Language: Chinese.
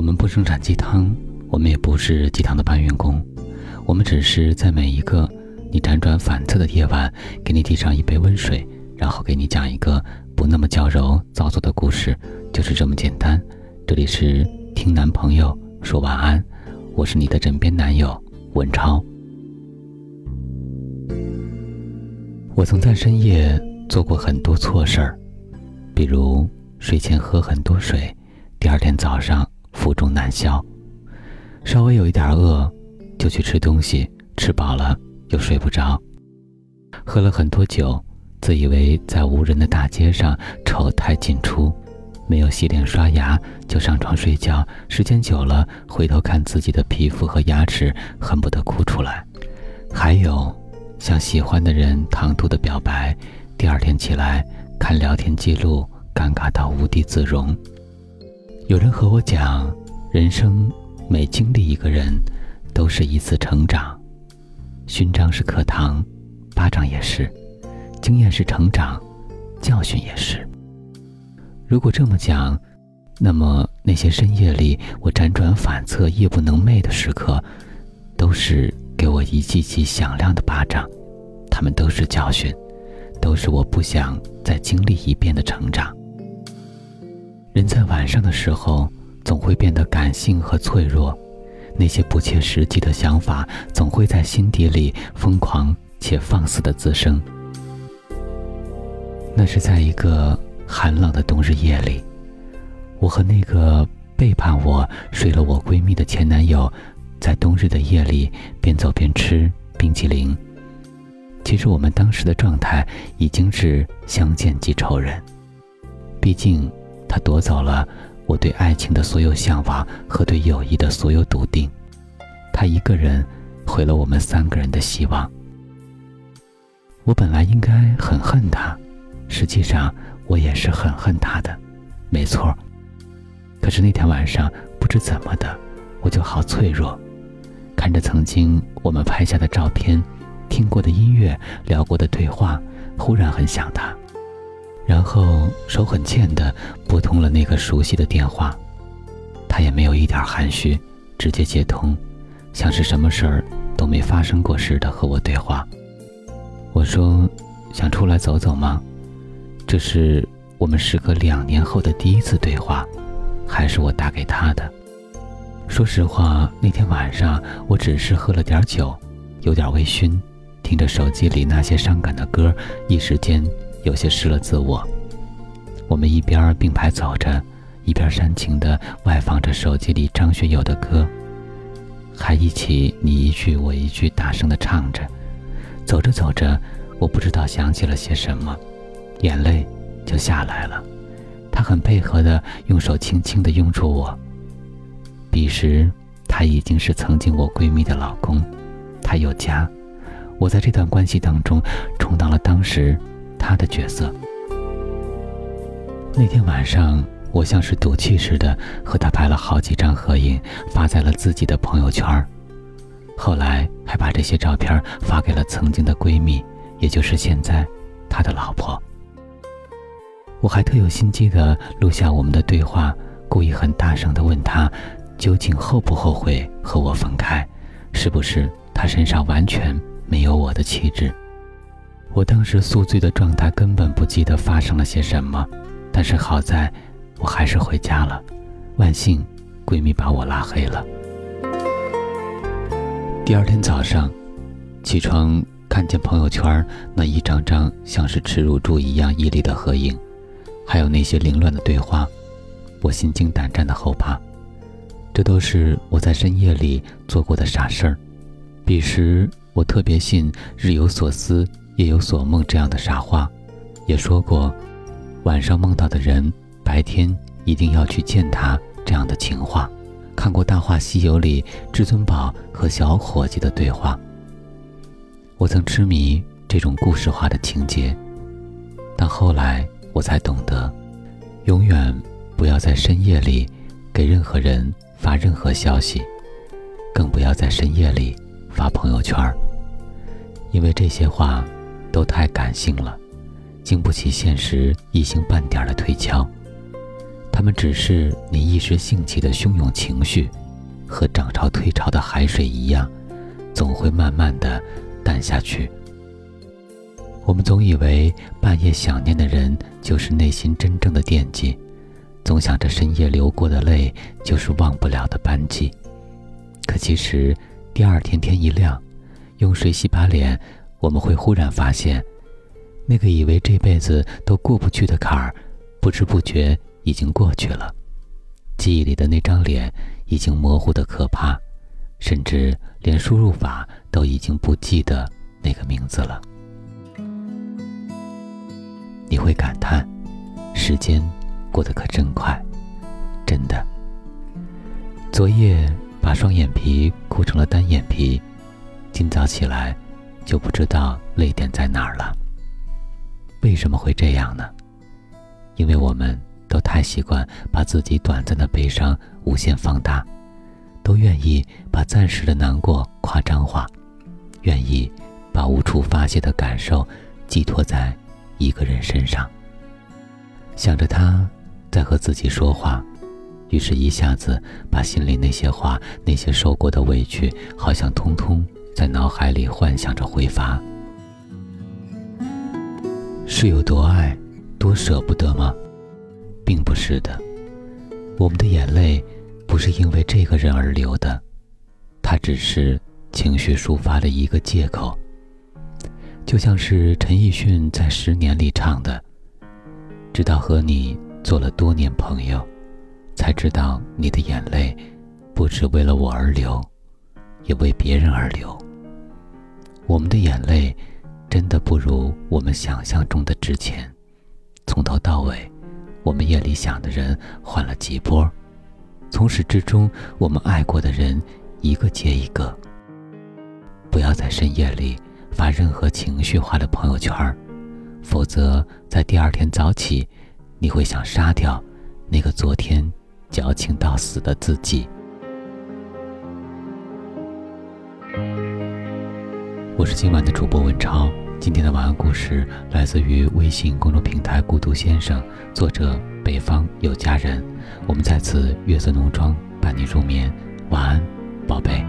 我们不生产鸡汤，我们也不是鸡汤的搬运工，我们只是在每一个你辗转反侧的夜晚，给你递上一杯温水，然后给你讲一个不那么娇柔造作的故事，就是这么简单。这里是听男朋友说晚安，我是你的枕边男友文超。我曾在深夜做过很多错事儿，比如睡前喝很多水，第二天早上。腹中难消，稍微有一点饿，就去吃东西，吃饱了又睡不着。喝了很多酒，自以为在无人的大街上丑态尽出，没有洗脸刷牙就上床睡觉。时间久了，回头看自己的皮肤和牙齿，恨不得哭出来。还有，向喜欢的人唐突的表白，第二天起来看聊天记录，尴尬到无地自容。有人和我讲，人生每经历一个人，都是一次成长。勋章是课堂，巴掌也是；经验是成长，教训也是。如果这么讲，那么那些深夜里我辗转反侧、夜不能寐的时刻，都是给我一记记响亮的巴掌。他们都是教训，都是我不想再经历一遍的成长。人在晚上的时候，总会变得感性和脆弱，那些不切实际的想法总会在心底里疯狂且放肆的滋生。那是在一个寒冷的冬日夜里，我和那个背叛我、睡了我闺蜜的前男友，在冬日的夜里边走边吃冰淇淋。其实我们当时的状态已经是相见即仇人，毕竟。他夺走了我对爱情的所有向往和对友谊的所有笃定，他一个人毁了我们三个人的希望。我本来应该很恨他，实际上我也是很恨他的，没错。可是那天晚上不知怎么的，我就好脆弱，看着曾经我们拍下的照片、听过的音乐、聊过的对话，忽然很想他。然后手很欠的拨通了那个熟悉的电话，他也没有一点含蓄，直接接通，像是什么事儿都没发生过似的和我对话。我说：“想出来走走吗？”这是我们时隔两年后的第一次对话，还是我打给他的。说实话，那天晚上我只是喝了点酒，有点微醺，听着手机里那些伤感的歌，一时间。有些失了自我。我们一边并排走着，一边煽情地外放着手机里张学友的歌，还一起你一句我一句大声地唱着。走着走着，我不知道想起了些什么，眼泪就下来了。他很配合地用手轻轻地拥住我。彼时，他已经是曾经我闺蜜的老公，他有家。我在这段关系当中充当了当时。他的角色。那天晚上，我像是赌气似的和他拍了好几张合影，发在了自己的朋友圈后来还把这些照片发给了曾经的闺蜜，也就是现在他的老婆。我还特有心机的录下我们的对话，故意很大声的问他，究竟后不后悔和我分开？是不是他身上完全没有我的气质？我当时宿醉的状态，根本不记得发生了些什么，但是好在，我还是回家了。万幸，闺蜜把我拉黑了。第二天早上，起床看见朋友圈那一张张像是耻辱柱一样屹立的合影，还有那些凌乱的对话，我心惊胆战的后怕。这都是我在深夜里做过的傻事儿。彼时我特别信“日有所思”。夜有所梦这样的傻话，也说过，晚上梦到的人，白天一定要去见他这样的情话。看过《大话西游》里至尊宝和小伙计的对话，我曾痴迷这种故事化的情节，但后来我才懂得，永远不要在深夜里给任何人发任何消息，更不要在深夜里发朋友圈因为这些话。都太感性了，经不起现实一星半点的推敲。他们只是你一时兴起的汹涌情绪，和涨潮退潮的海水一样，总会慢慢的淡下去。我们总以为半夜想念的人就是内心真正的惦记，总想着深夜流过的泪就是忘不了的斑迹。可其实，第二天天一亮，用水洗把脸，我们会忽然发现，那个以为这辈子都过不去的坎儿，不知不觉已经过去了。记忆里的那张脸已经模糊的可怕，甚至连输入法都已经不记得那个名字了。你会感叹，时间过得可真快，真的。昨夜把双眼皮哭成了单眼皮，今早起来就不知道泪点在哪儿了。为什么会这样呢？因为我们都太习惯把自己短暂的悲伤无限放大，都愿意把暂时的难过夸张化，愿意把无处发泄的感受寄托在。一个人身上，想着他在和自己说话，于是一下子把心里那些话、那些受过的委屈，好像通通在脑海里幻想着挥发。是有多爱，多舍不得吗？并不是的，我们的眼泪不是因为这个人而流的，他只是情绪抒发的一个借口。就像是陈奕迅在《十年》里唱的：“直到和你做了多年朋友，才知道你的眼泪，不只为了我而流，也为别人而流。我们的眼泪，真的不如我们想象中的值钱。从头到尾，我们夜里想的人换了几波，从始至终，我们爱过的人一个接一个。不要在深夜里。”发任何情绪化的朋友圈否则在第二天早起，你会想杀掉那个昨天矫情到死的自己。我是今晚的主播文超，今天的晚安故事来自于微信公众平台“孤独先生”，作者北方有佳人。我们在此月色浓妆伴你入眠，晚安，宝贝。